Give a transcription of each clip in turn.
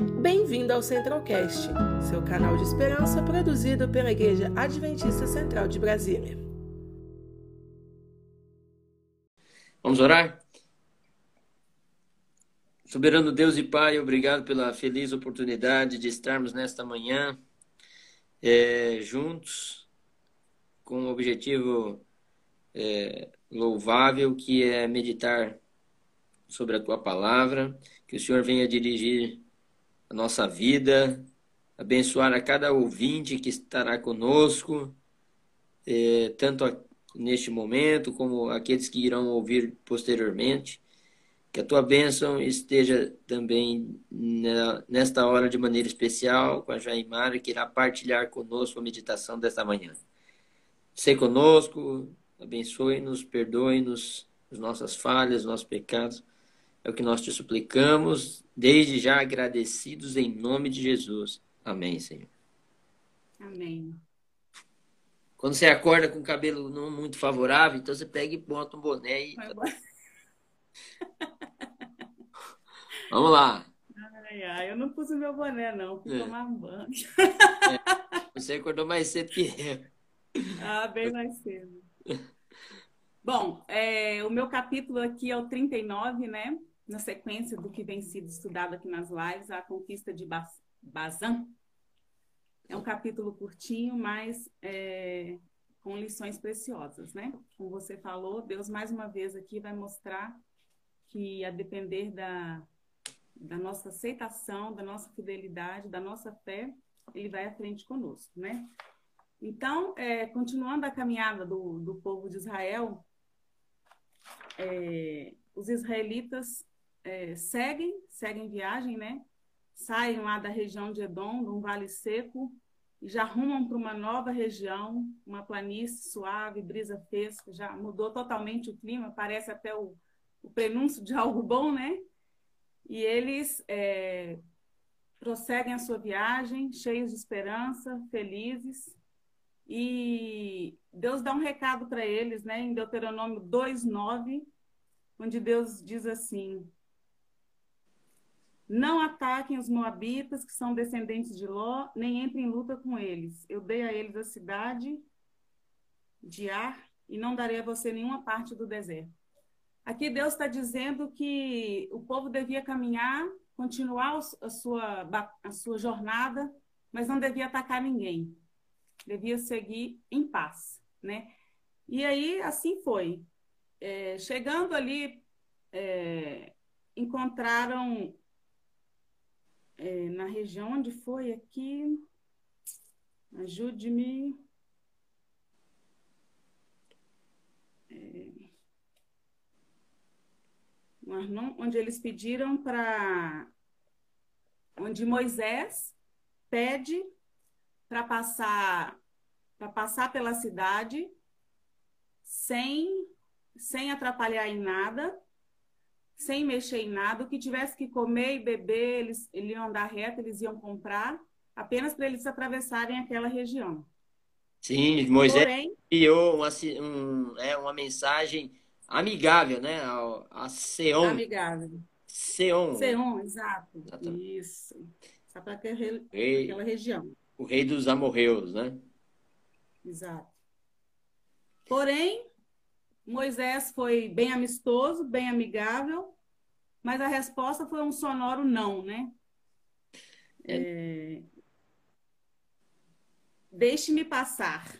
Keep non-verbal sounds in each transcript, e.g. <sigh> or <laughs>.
Bem-vindo ao Centralcast, seu canal de esperança produzido pela Igreja Adventista Central de Brasília. Vamos orar? Soberano Deus e Pai, obrigado pela feliz oportunidade de estarmos nesta manhã é, juntos com o objetivo é, louvável que é meditar sobre a tua palavra, que o Senhor venha dirigir a nossa vida, abençoar a cada ouvinte que estará conosco, é, tanto neste momento como aqueles que irão ouvir posteriormente. Que a tua bênção esteja também nesta hora de maneira especial com a Jaimara, que irá partilhar conosco a meditação desta manhã. Se conosco, abençoe-nos, perdoe-nos as nossas falhas, nossos pecados. É o que nós te suplicamos, desde já agradecidos em nome de Jesus. Amém, Senhor. Amém. Quando você acorda com o cabelo não muito favorável, então você pega e bota um boné e. <laughs> Vamos lá. Ai, ai, eu não pus o meu boné, não. Fui é. tomar um banho. É. Você acordou mais cedo que eu. Ah, bem mais cedo. Bom, é, o meu capítulo aqui é o 39, né? Na sequência do que vem sido estudado aqui nas lives, a conquista de Bazan. É um capítulo curtinho, mas é, com lições preciosas, né? Como você falou, Deus mais uma vez aqui vai mostrar que a depender da, da nossa aceitação, da nossa fidelidade, da nossa fé, ele vai à frente conosco, né? Então, é, continuando a caminhada do, do povo de Israel, é, os israelitas é, seguem, seguem viagem, né? Saem lá da região de Edom, de um vale seco, e já rumam para uma nova região, uma planície suave, brisa fresca, já mudou totalmente o clima, parece até o, o prenúncio de <laughs> algo bom, né? E eles é, prosseguem a sua viagem, cheios de esperança, felizes. E Deus dá um recado para eles, né, em Deuteronômio 2:9, onde Deus diz assim: não ataquem os moabitas, que são descendentes de Ló, nem entrem em luta com eles. Eu dei a eles a cidade de Ar e não darei a você nenhuma parte do deserto. Aqui Deus está dizendo que o povo devia caminhar, continuar a sua, a sua jornada, mas não devia atacar ninguém. Devia seguir em paz, né? E aí, assim foi. É, chegando ali, é, encontraram é, na região onde foi aqui. Ajude-me. É, onde eles pediram para. Onde Moisés pede para passar para passar pela cidade sem sem atrapalhar em nada sem mexer em nada. O que tivesse que comer e beber, eles, eles iam andar reto, eles iam comprar, apenas para eles atravessarem aquela região. Sim, Moisés Porém, enviou uma, um, é, uma mensagem amigável, né? A, a Seon. Amigável. Seon. Seon, exato. Exatamente. Isso. Só para aquela, aquela região. O rei dos amorreus, né? Exato. Porém, Moisés foi bem amistoso, bem amigável, mas a resposta foi um sonoro não, né? É... é deixe-me passar.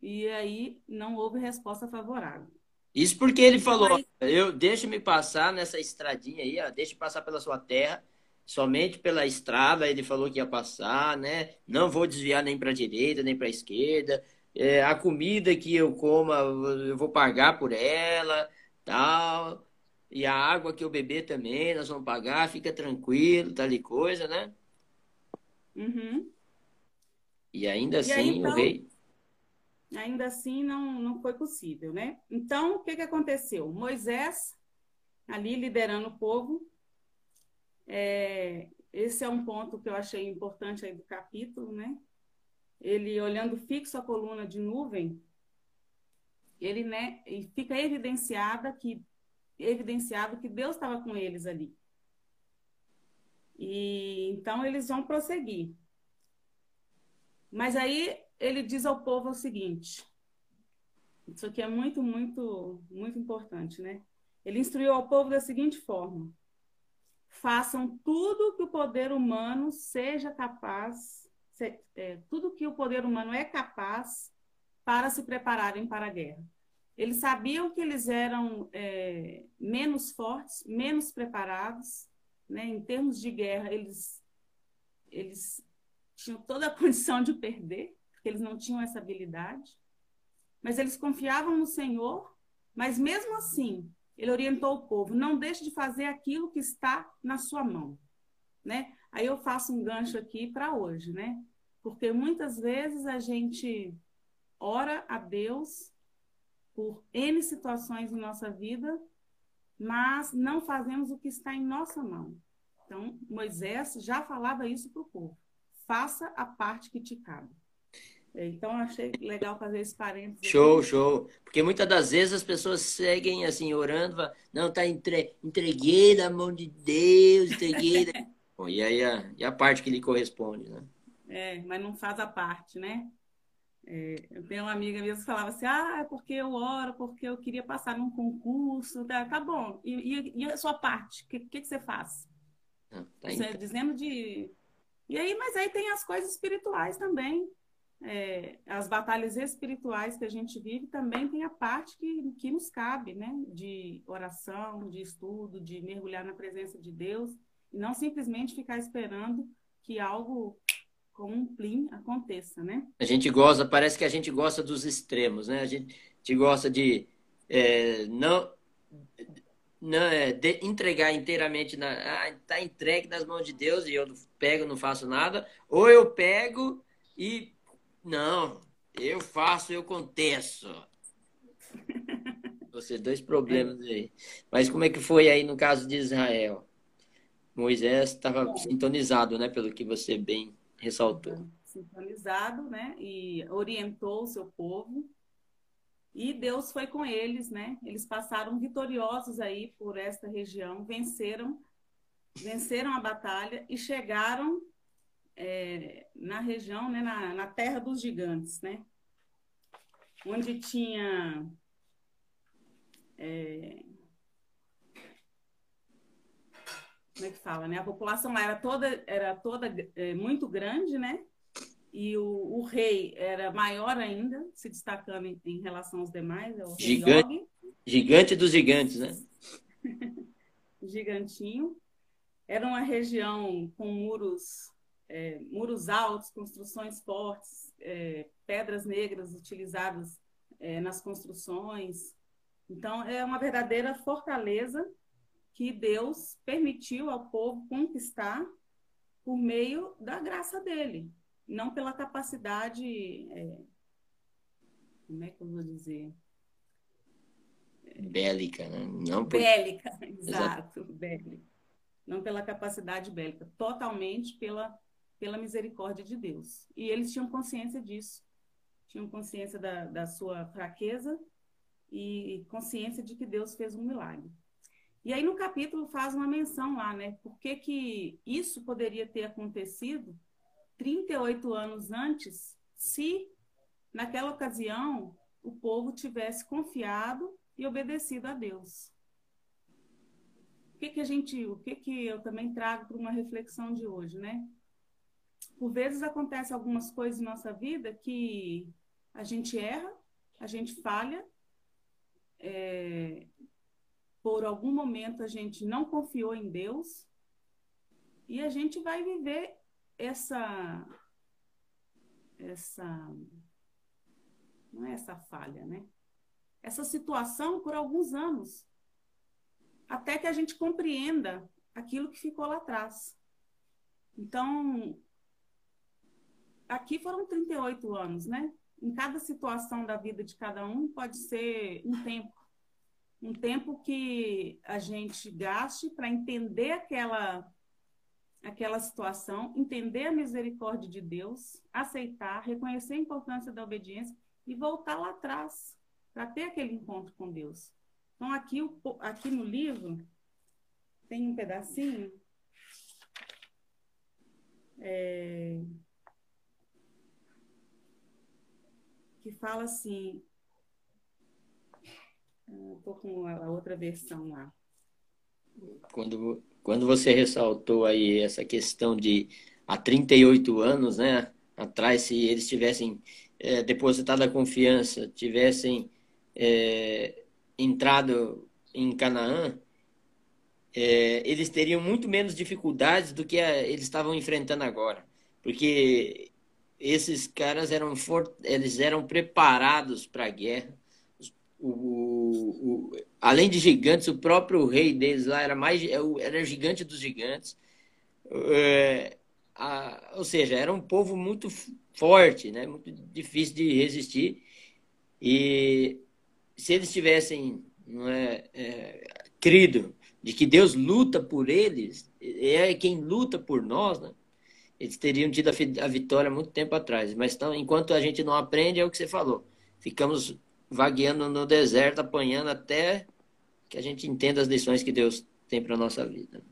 E aí não houve resposta favorável. Isso porque ele falou, eu deixe-me passar nessa estradinha aí, ó, deixe passar pela sua terra, somente pela estrada, ele falou que ia passar, né? Não vou desviar nem para a direita, nem para a esquerda é, a comida que eu coma, eu vou pagar por ela, tal. E a água que eu beber também, nós vamos pagar, fica tranquilo, tal e coisa, né? Uhum. E ainda e assim aí, então, o rei. Ainda assim não, não foi possível, né? Então, o que, que aconteceu? Moisés, ali liderando o povo, é, esse é um ponto que eu achei importante aí do capítulo, né? Ele olhando fixo a coluna de nuvem, ele né, fica evidenciada que evidenciado que Deus estava com eles ali. E Então, eles vão prosseguir. Mas aí ele diz ao povo o seguinte: isso aqui é muito, muito, muito importante, né? Ele instruiu ao povo da seguinte forma: façam tudo que o poder humano seja capaz, é, tudo que o poder humano é capaz para se prepararem para a guerra. Eles sabiam que eles eram é, menos fortes, menos preparados, né? Em termos de guerra, eles eles tinham toda a <laughs> condição de perder, porque eles não tinham essa habilidade. Mas eles confiavam no Senhor, mas mesmo assim, ele orientou o povo: não deixe de fazer aquilo que está na sua mão. Né? Aí eu faço um gancho aqui para hoje, né? Porque muitas vezes a gente ora a Deus por N situações em nossa vida, mas não fazemos o que está em nossa mão. Então, Moisés já falava isso para o povo: faça a parte que te cabe. Então, achei legal fazer esse parênteses. Show, show. Porque muitas das vezes as pessoas seguem assim, orando, não, tá entre... entreguei na mão de Deus, entreguei. Bom, e aí a, e a parte que lhe corresponde, né? É, mas não faz a parte, né? É, eu tenho uma amiga mesmo que falava assim: ah, é porque eu oro, porque eu queria passar num concurso. Tá, tá bom. E, e, e a sua parte? O que, que, que, você faz? Não, tá você, dizendo de. E aí, mas aí tem as coisas espirituais também é, as batalhas espirituais que a gente vive também tem a parte que, que nos cabe, né? De oração, de estudo, de mergulhar na presença de Deus e não simplesmente ficar esperando que algo com um plim aconteça, né? A gente gosta, parece que a gente gosta dos extremos, né? A gente, a gente gosta de é, não não é, de entregar inteiramente na ah, tá entregue nas mãos de Deus e eu pego não faço nada ou eu pego e não, eu faço, eu contesto. <laughs> Você, dois problemas aí. Mas como é que foi aí no caso de Israel? Moisés estava sintonizado, né? Pelo que você bem ressaltou. Sintonizado, né? E orientou o seu povo. E Deus foi com eles, né? Eles passaram vitoriosos aí por esta região, venceram, venceram a batalha e chegaram é, na região, né, na, na terra dos gigantes, né? Onde tinha é, como é que fala, né? A população lá era toda, era toda é, muito grande, né? E o, o, rei era maior ainda, se destacando em, em relação aos demais. É gigante, gigante dos gigantes, né? <laughs> Gigantinho. Era uma região com muros é, muros altos, construções fortes, é, pedras negras utilizadas é, nas construções. Então, é uma verdadeira fortaleza que Deus permitiu ao povo conquistar por meio da graça dele, não pela capacidade. É, como é que eu vou dizer? Bélica, né? Não por... Bélica, exato, bélica. Não pela capacidade bélica, totalmente pela pela misericórdia de Deus. E eles tinham consciência disso, tinham consciência da, da sua fraqueza e consciência de que Deus fez um milagre. E aí no capítulo faz uma menção lá, né? Por que, que isso poderia ter acontecido 38 anos antes, se naquela ocasião o povo tivesse confiado e obedecido a Deus. O que, que a gente, o que, que eu também trago para uma reflexão de hoje, né? por vezes acontece algumas coisas em nossa vida que a gente erra, a gente falha, é, por algum momento a gente não confiou em Deus e a gente vai viver essa essa não é essa falha, né? Essa situação por alguns anos até que a gente compreenda aquilo que ficou lá atrás. Então, aqui foram 38 anos, né? Em cada situação da vida de cada um pode ser um tempo. Um tempo que a gente gaste para entender aquela aquela situação, entender a misericórdia de Deus, aceitar, reconhecer a importância da obediência e voltar lá atrás para ter aquele encontro com Deus. Então aqui, aqui no livro tem um pedacinho é, que fala assim. Estou com a outra versão lá. Quando, quando você ressaltou aí essa questão de há 38 anos, né, atrás, se eles tivessem é, depositado a confiança, tivessem é, entrado em Canaã, é, eles teriam muito menos dificuldades do que a, eles estavam enfrentando agora, porque esses caras eram for, eles eram preparados para a guerra. O, o, além de gigantes, o próprio rei deles lá era mais é era gigante dos gigantes. É, a, ou seja, era um povo muito forte, né? Muito difícil de resistir. E se eles tivessem não é, é, crido de que Deus luta por eles, é quem luta por nós, né? eles teriam tido a vitória muito tempo atrás. Mas então, enquanto a gente não aprende, é o que você falou. Ficamos vagueando no deserto, apanhando até que a gente entenda as lições que Deus tem para nossa vida.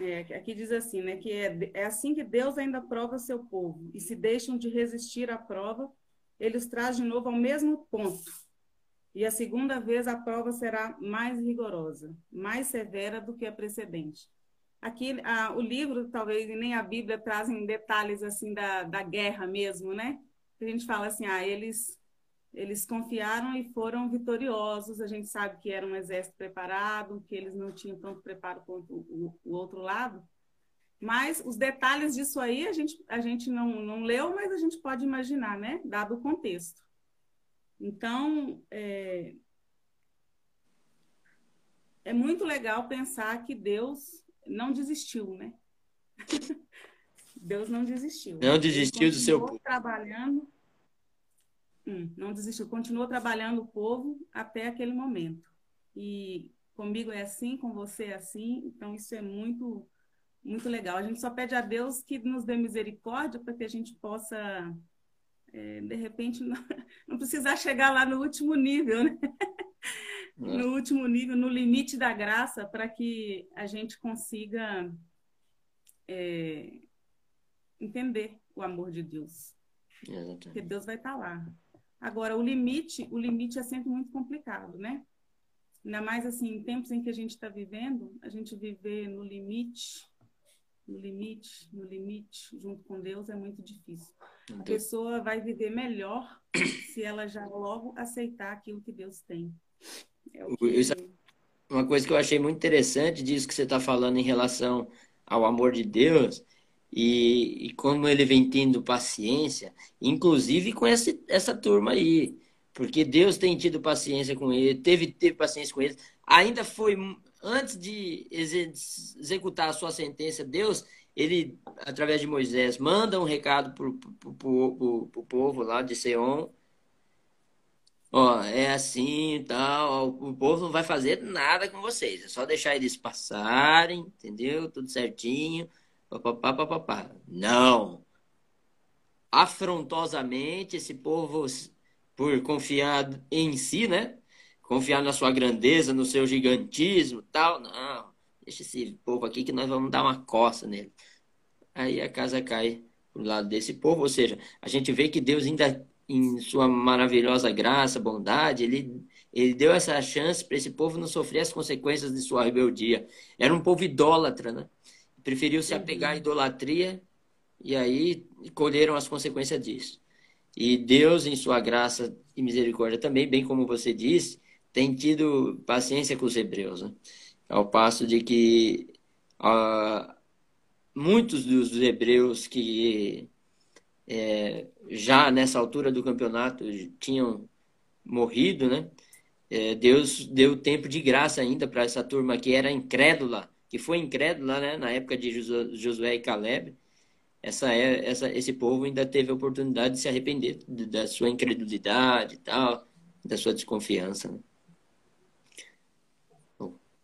É, aqui diz assim, né, que é, é assim que Deus ainda prova seu povo, e se deixam de resistir à prova, ele os traz de novo ao mesmo ponto. E a segunda vez a prova será mais rigorosa, mais severa do que a precedente. Aqui, a, o livro, talvez, e nem a Bíblia trazem detalhes assim da, da guerra mesmo, né? A gente fala assim, ah, eles eles confiaram e foram vitoriosos. A gente sabe que era um exército preparado, que eles não tinham tanto preparo quanto o, o outro lado. Mas os detalhes disso aí a gente, a gente não, não leu, mas a gente pode imaginar, né? Dado o contexto. Então, é, é muito legal pensar que Deus não desistiu, né? <laughs> Deus não desistiu. Não desistiu do seu povo. trabalhando Hum, não desistiu, continuou trabalhando o povo até aquele momento. E comigo é assim, com você é assim, então isso é muito, muito legal. A gente só pede a Deus que nos dê misericórdia para que a gente possa, é, de repente, não, <laughs> não, precisar chegar lá no último nível, né? no último nível, no limite da graça, para que a gente consiga é, entender o amor de Deus. Exatamente. Porque Deus vai estar lá. Agora, o limite, o limite é sempre muito complicado, né? Ainda mais assim, em tempos em que a gente está vivendo, a gente viver no limite, no limite, no limite, junto com Deus, é muito difícil. A pessoa vai viver melhor <coughs> se ela já logo aceitar aquilo que Deus tem. É que... Uma coisa que eu achei muito interessante disso que você está falando em relação ao amor de Deus e, e, como ele vem tendo paciência, inclusive com essa, essa turma aí, porque Deus tem tido paciência com ele, teve, teve paciência com eles, ainda foi antes de executar a sua sentença, Deus, ele, através de Moisés, manda um recado para o povo lá de Seom, ó, é assim tal, o povo não vai fazer nada com vocês, é só deixar eles passarem, entendeu? Tudo certinho, Papapá, papapá. Não. Afrontosamente, esse povo, por confiar em si, né? Confiar na sua grandeza, no seu gigantismo tal. Não. Deixa esse povo aqui que nós vamos dar uma coça nele. Aí a casa cai pro lado desse povo. Ou seja, a gente vê que Deus ainda, em sua maravilhosa graça, bondade, ele ele deu essa chance para esse povo não sofrer as consequências de sua rebeldia. Era um povo idólatra, né? Preferiu se apegar à idolatria e aí colheram as consequências disso. E Deus, em sua graça e misericórdia também, bem como você disse, tem tido paciência com os hebreus. Né? Ao passo de que uh, muitos dos hebreus que é, já nessa altura do campeonato tinham morrido, né? É, Deus deu tempo de graça ainda para essa turma que era incrédula que foi incrédula né, na época de Josué e Caleb, essa, é, essa, esse povo ainda teve a oportunidade de se arrepender da sua incredulidade e tal, da sua desconfiança. Né?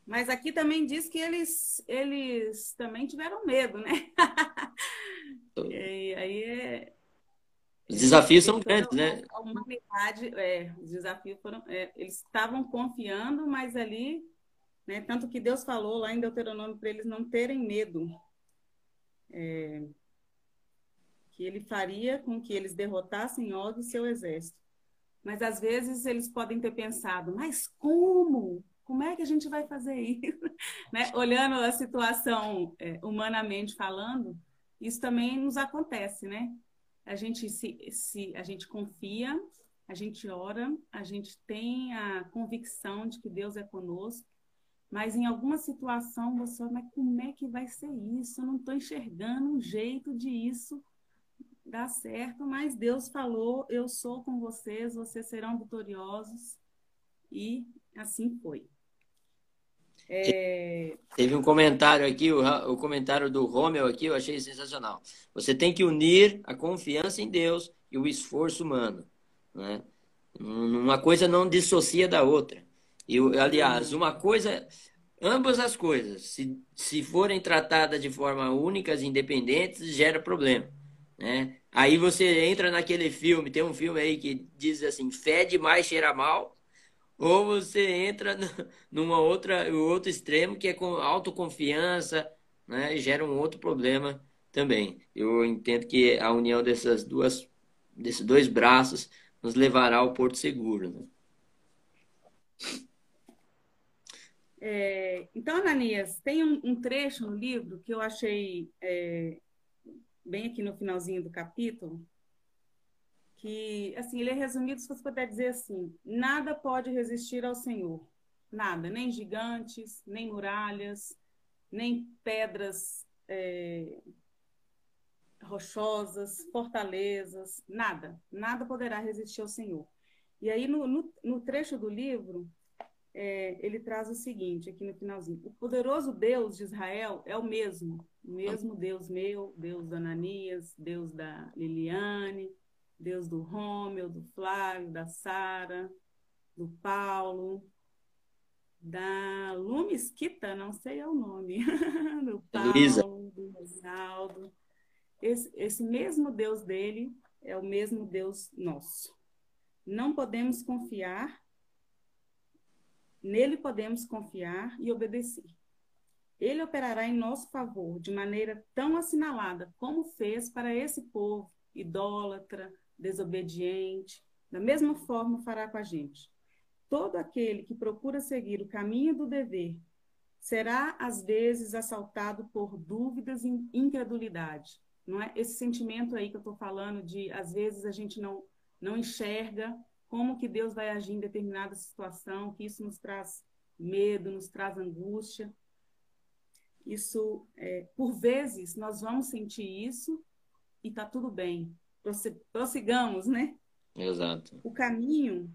Mas aqui também diz que eles, eles também tiveram medo, né? <laughs> e aí é... Os desafios são grandes, né? A humanidade, é, os desafios foram. É, eles estavam confiando, mas ali né? Tanto que Deus falou lá em Deuteronômio para eles não terem medo. é, que ele faria com que eles derrotassem Og e seu exército. Mas às vezes eles podem ter pensado, mas como? Como é que a gente vai fazer isso? <laughs> né? Olhando a situação é, humanamente falando, isso também nos acontece, né? A gente se, se a gente confia, a gente ora, a gente tem a convicção de que Deus é conosco, mas em alguma situação você, mas como é que vai ser isso? Eu não estou enxergando um jeito de isso dar certo, mas Deus falou: eu sou com vocês, vocês serão vitoriosos, e assim foi. É... Teve um comentário aqui, o, o comentário do Romeu aqui, eu achei sensacional. Você tem que unir a confiança em Deus e o esforço humano. Né? Uma coisa não dissocia da outra. E, aliás, uma coisa, ambas as coisas, se, se forem tratadas de forma únicas, independentes, gera problema. Né? Aí você entra naquele filme, tem um filme aí que diz assim, fede mais, cheira mal, ou você entra <laughs> numa outra outro extremo que é com autoconfiança, né? E gera um outro problema também. Eu entendo que a união dessas duas desses dois braços nos levará ao porto seguro. Né? É, então, Ananias, tem um, um, trecho no livro que eu achei é, bem aqui no finalzinho do capítulo, que, assim, ele é resumido, se você puder dizer assim, nada pode resistir ao Senhor, nada, nem gigantes, nem muralhas, nem pedras é, rochosas, fortalezas, nada, nada poderá resistir ao Senhor. E aí, no, no, no trecho do livro, é, ele traz o seguinte, aqui no finalzinho: O poderoso Deus de Israel é o mesmo, o mesmo Deus meu, Deus da Ananias, Deus da Liliane, Deus do Rômeo, do Flávio, da Sara, do Paulo, da Lumesquita, não sei é o nome, <laughs> do Paulo, Luísa. do Ronaldo. Esse, esse mesmo Deus dele é o mesmo Deus nosso. Não podemos confiar, nele podemos confiar e obedecer. Ele operará em nosso favor de maneira tão assinalada como fez para esse povo idólatra, desobediente, da mesma forma fará com a gente. Todo aquele que procura seguir o caminho do dever será, às vezes, assaltado por dúvidas e incredulidade. Não é esse sentimento aí que eu estou falando de, às vezes, a gente não, não enxerga como que Deus vai agir em determinada situação, que isso nos traz medo, nos traz angústia. Isso, é, por vezes, nós vamos sentir isso e está tudo bem prossigamos, né? Exato. O caminho,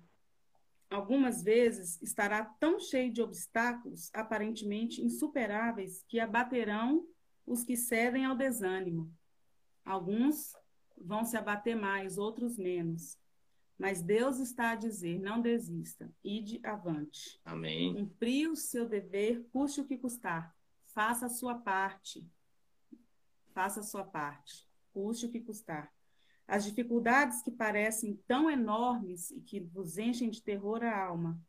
algumas vezes, estará tão cheio de obstáculos aparentemente insuperáveis que abaterão os que cedem ao desânimo. Alguns vão se abater mais, outros menos. Mas Deus está a dizer: não desista, ide avante. Amém. Cumprir o seu dever, custe o que custar. Faça a sua parte. Faça a sua parte. Custe o que custar. As dificuldades que parecem tão enormes e que vos enchem de terror a alma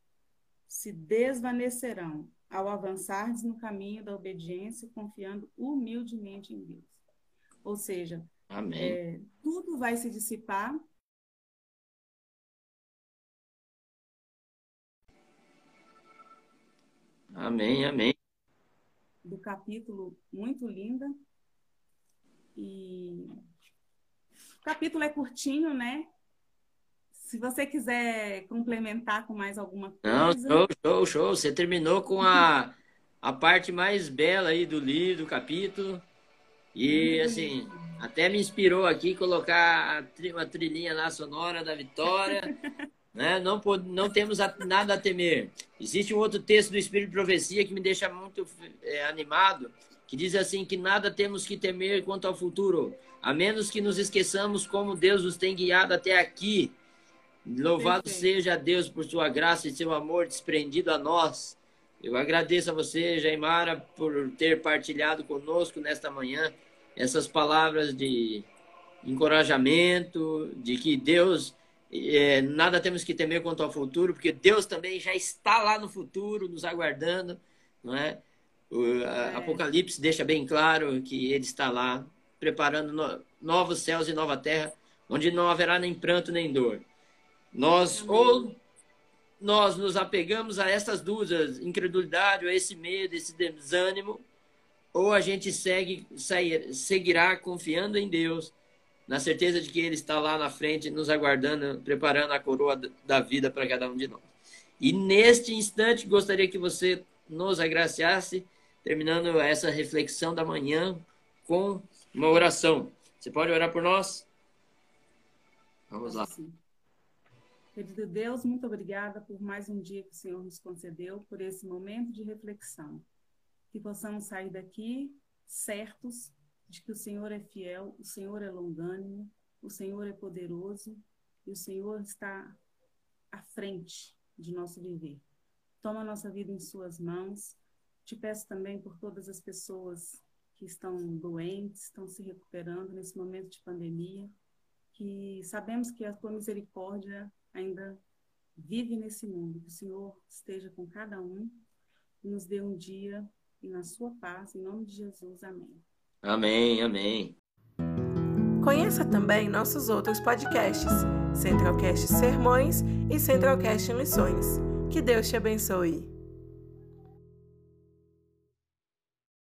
se desvanecerão ao avançardes no caminho da obediência, confiando humildemente em Deus. Ou seja, é, tudo vai se dissipar. Amém, amém. Do capítulo muito linda. E o capítulo é curtinho, né? Se você quiser complementar com mais alguma coisa. Não, show, show, show. Você terminou com a, a parte mais bela aí do livro, do capítulo. E, hum. assim, até me inspirou aqui colocar uma trilhinha na sonora da vitória. <laughs> né? não, não temos nada a temer. Existe um outro texto do Espírito de Profecia que me deixa muito é, animado, que diz assim que nada temos que temer quanto ao futuro, a menos que nos esqueçamos como Deus nos tem guiado até aqui. Louvado Perfeito. seja Deus por sua graça e seu amor desprendido a nós. Eu agradeço a você, Jaimara, por ter partilhado conosco nesta manhã essas palavras de encorajamento, de que Deus, é, nada temos que temer quanto ao futuro, porque Deus também já está lá no futuro, nos aguardando, não é? O é. Apocalipse deixa bem claro que ele está lá preparando no, novos céus e nova terra, onde não haverá nem pranto nem dor. Nós Amém. ou nós nos apegamos a essas dúvidas, incredulidade, ou esse medo, esse desânimo, ou a gente segue, sair, seguirá confiando em Deus, na certeza de que Ele está lá na frente, nos aguardando, preparando a coroa da vida para cada um de nós. E neste instante, gostaria que você nos agraciasse, terminando essa reflexão da manhã com uma oração. Você pode orar por nós? Vamos lá. Querido Deus, muito obrigada por mais um dia que o Senhor nos concedeu, por esse momento de reflexão. Que possamos sair daqui certos de que o Senhor é fiel, o Senhor é longânimo, o Senhor é poderoso e o Senhor está à frente de nosso viver. Toma a nossa vida em Suas mãos. Te peço também por todas as pessoas que estão doentes, estão se recuperando nesse momento de pandemia, que sabemos que a Tua misericórdia ainda vive nesse mundo. Que o Senhor esteja com cada um e nos dê um dia e na Sua paz, em nome de Jesus. Amém. Amém, amém. Conheça também nossos outros podcasts, Centralcast Sermões e Centralcast Missões. Que Deus te abençoe.